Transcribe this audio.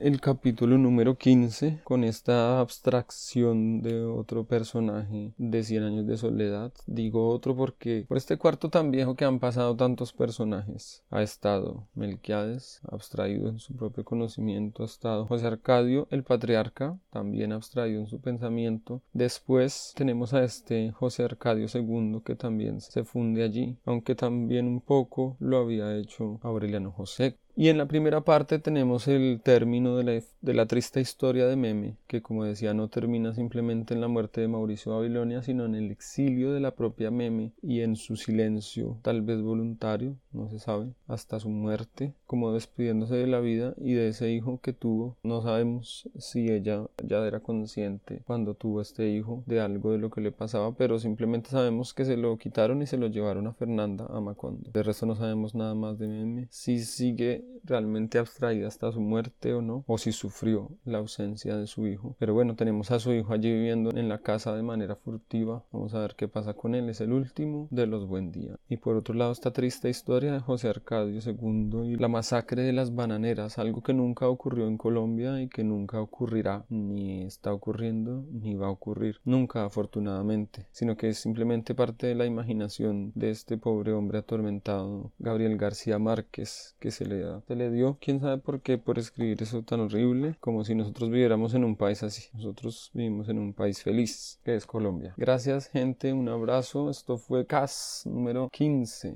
el capítulo número 15 con esta abstracción de otro personaje de Cien años de soledad. Digo otro porque por este cuarto tan viejo que han pasado tantos personajes ha estado Melquiades, abstraído en su propio conocimiento, ha estado José Arcadio, el patriarca, también abstraído en su pensamiento. Después tenemos a este José Arcadio II que también se funde allí, aunque también un poco lo había hecho Aureliano José y en la primera parte tenemos el término de la, de la, triste historia de Meme, que como decía no termina simplemente en la muerte de Mauricio Babilonia, sino en el exilio de la propia Meme y en su silencio, tal vez voluntario, no se sabe, hasta su muerte, como despidiéndose de la vida y de ese hijo que tuvo. No sabemos si ella ya era consciente cuando tuvo este hijo de algo de lo que le pasaba, pero simplemente sabemos que se lo quitaron y se lo llevaron a Fernanda a Macondo. De resto no sabemos nada más de Meme. Si sigue realmente abstraída hasta su muerte o no, o si sufrió la ausencia de su hijo. Pero bueno, tenemos a su hijo allí viviendo en la casa de manera furtiva. Vamos a ver qué pasa con él. Es el último de los buen día. Y por otro lado, esta triste historia de José Arcadio II y la masacre de las bananeras, algo que nunca ocurrió en Colombia y que nunca ocurrirá, ni está ocurriendo, ni va a ocurrir. Nunca, afortunadamente, sino que es simplemente parte de la imaginación de este pobre hombre atormentado, Gabriel García Márquez, que se le da se le dio, quién sabe por qué, por escribir eso tan horrible, como si nosotros viviéramos en un país así. Nosotros vivimos en un país feliz, que es Colombia. Gracias, gente, un abrazo. Esto fue CAS número 15.